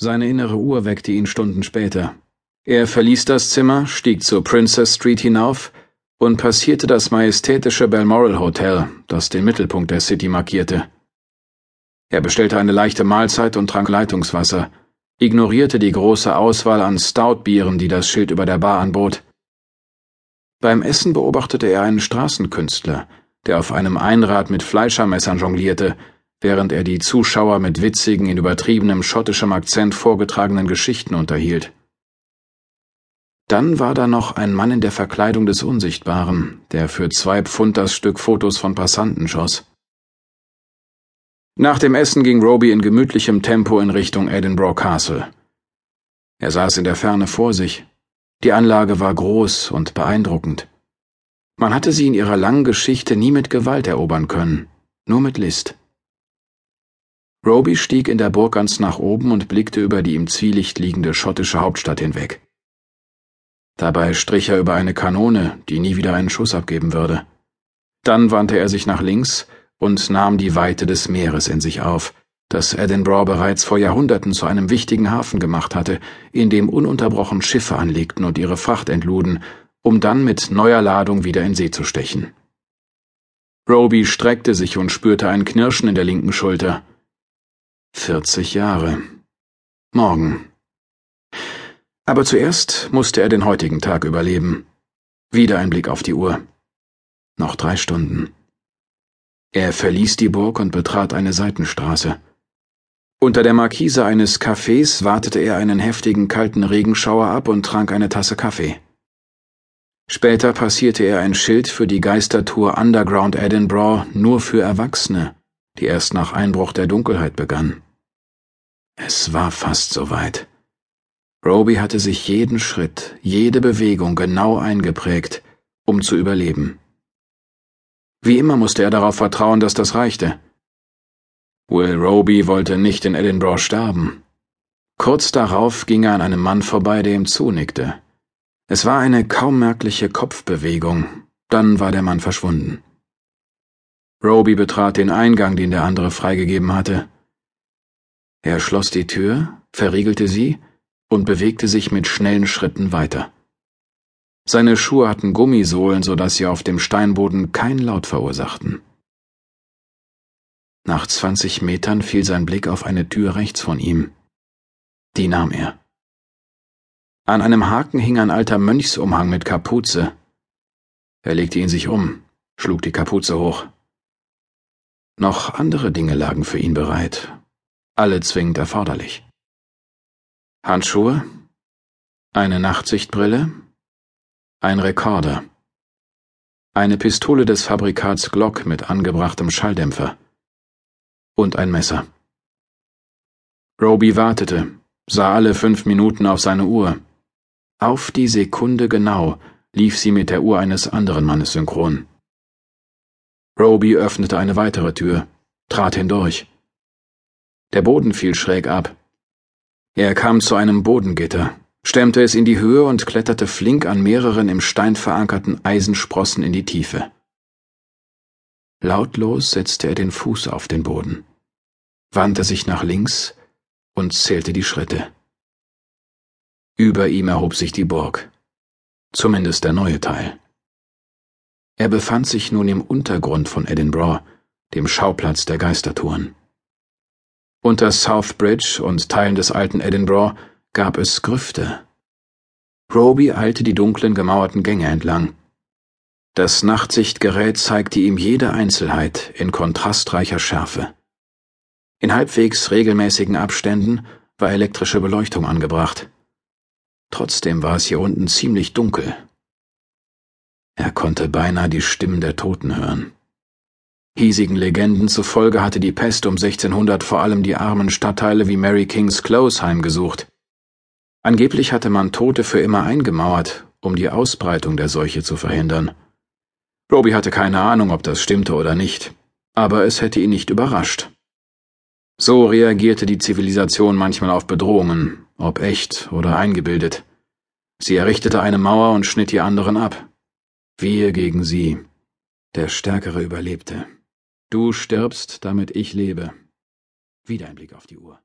Seine innere Uhr weckte ihn Stunden später. Er verließ das Zimmer, stieg zur Princess Street hinauf und passierte das majestätische Balmoral Hotel, das den Mittelpunkt der City markierte. Er bestellte eine leichte Mahlzeit und trank Leitungswasser, ignorierte die große Auswahl an Stoutbieren, die das Schild über der Bar anbot. Beim Essen beobachtete er einen Straßenkünstler, der auf einem Einrad mit Fleischermessern jonglierte, während er die Zuschauer mit witzigen, in übertriebenem schottischem Akzent vorgetragenen Geschichten unterhielt. Dann war da noch ein Mann in der Verkleidung des Unsichtbaren, der für zwei Pfund das Stück Fotos von Passanten schoss. Nach dem Essen ging Roby in gemütlichem Tempo in Richtung Edinburgh Castle. Er saß in der Ferne vor sich. Die Anlage war groß und beeindruckend. Man hatte sie in ihrer langen Geschichte nie mit Gewalt erobern können, nur mit List. Roby stieg in der Burg ganz nach oben und blickte über die im Zwielicht liegende schottische Hauptstadt hinweg. Dabei strich er über eine Kanone, die nie wieder einen Schuss abgeben würde. Dann wandte er sich nach links und nahm die Weite des Meeres in sich auf, das Edinburgh bereits vor Jahrhunderten zu einem wichtigen Hafen gemacht hatte, in dem ununterbrochen Schiffe anlegten und ihre Fracht entluden, um dann mit neuer Ladung wieder in See zu stechen. Roby streckte sich und spürte ein Knirschen in der linken Schulter. Vierzig Jahre. Morgen. Aber zuerst musste er den heutigen Tag überleben. Wieder ein Blick auf die Uhr. Noch drei Stunden. Er verließ die Burg und betrat eine Seitenstraße. Unter der Markise eines Cafés wartete er einen heftigen kalten Regenschauer ab und trank eine Tasse Kaffee. Später passierte er ein Schild für die Geistertour Underground Edinburgh nur für Erwachsene, die erst nach Einbruch der Dunkelheit begann. Es war fast soweit. Roby hatte sich jeden Schritt, jede Bewegung genau eingeprägt, um zu überleben. Wie immer musste er darauf vertrauen, dass das reichte. Will Roby wollte nicht in Edinburgh sterben. Kurz darauf ging er an einem Mann vorbei, der ihm zunickte. Es war eine kaum merkliche Kopfbewegung, dann war der Mann verschwunden. Roby betrat den Eingang, den der andere freigegeben hatte. Er schloss die Tür, verriegelte sie und bewegte sich mit schnellen Schritten weiter. Seine Schuhe hatten Gummisohlen, so dass sie auf dem Steinboden keinen Laut verursachten. Nach zwanzig Metern fiel sein Blick auf eine Tür rechts von ihm. Die nahm er. An einem Haken hing ein alter Mönchsumhang mit Kapuze. Er legte ihn sich um, schlug die Kapuze hoch. Noch andere Dinge lagen für ihn bereit, alle zwingend erforderlich. Handschuhe, eine Nachtsichtbrille, ein Rekorder, eine Pistole des Fabrikats Glock mit angebrachtem Schalldämpfer und ein Messer. Roby wartete, sah alle fünf Minuten auf seine Uhr. Auf die Sekunde genau lief sie mit der Uhr eines anderen Mannes synchron. Roby öffnete eine weitere Tür, trat hindurch. Der Boden fiel schräg ab. Er kam zu einem Bodengitter, stemmte es in die Höhe und kletterte flink an mehreren im Stein verankerten Eisensprossen in die Tiefe. Lautlos setzte er den Fuß auf den Boden, wandte sich nach links und zählte die Schritte. Über ihm erhob sich die Burg, zumindest der neue Teil. Er befand sich nun im Untergrund von Edinburgh, dem Schauplatz der Geistertouren. Unter South Bridge und Teilen des alten Edinburgh gab es Grüfte. Roby eilte die dunklen gemauerten Gänge entlang. Das Nachtsichtgerät zeigte ihm jede Einzelheit in kontrastreicher Schärfe. In halbwegs regelmäßigen Abständen war elektrische Beleuchtung angebracht. Trotzdem war es hier unten ziemlich dunkel. Er konnte beinahe die Stimmen der Toten hören. Hiesigen Legenden zufolge hatte die Pest um 1600 vor allem die armen Stadtteile wie Mary King's Close heimgesucht. Angeblich hatte man Tote für immer eingemauert, um die Ausbreitung der Seuche zu verhindern. Roby hatte keine Ahnung, ob das stimmte oder nicht, aber es hätte ihn nicht überrascht. So reagierte die Zivilisation manchmal auf Bedrohungen, ob echt oder eingebildet. Sie errichtete eine Mauer und schnitt die anderen ab. Wir gegen sie. Der Stärkere überlebte. Du stirbst, damit ich lebe. Wieder ein Blick auf die Uhr.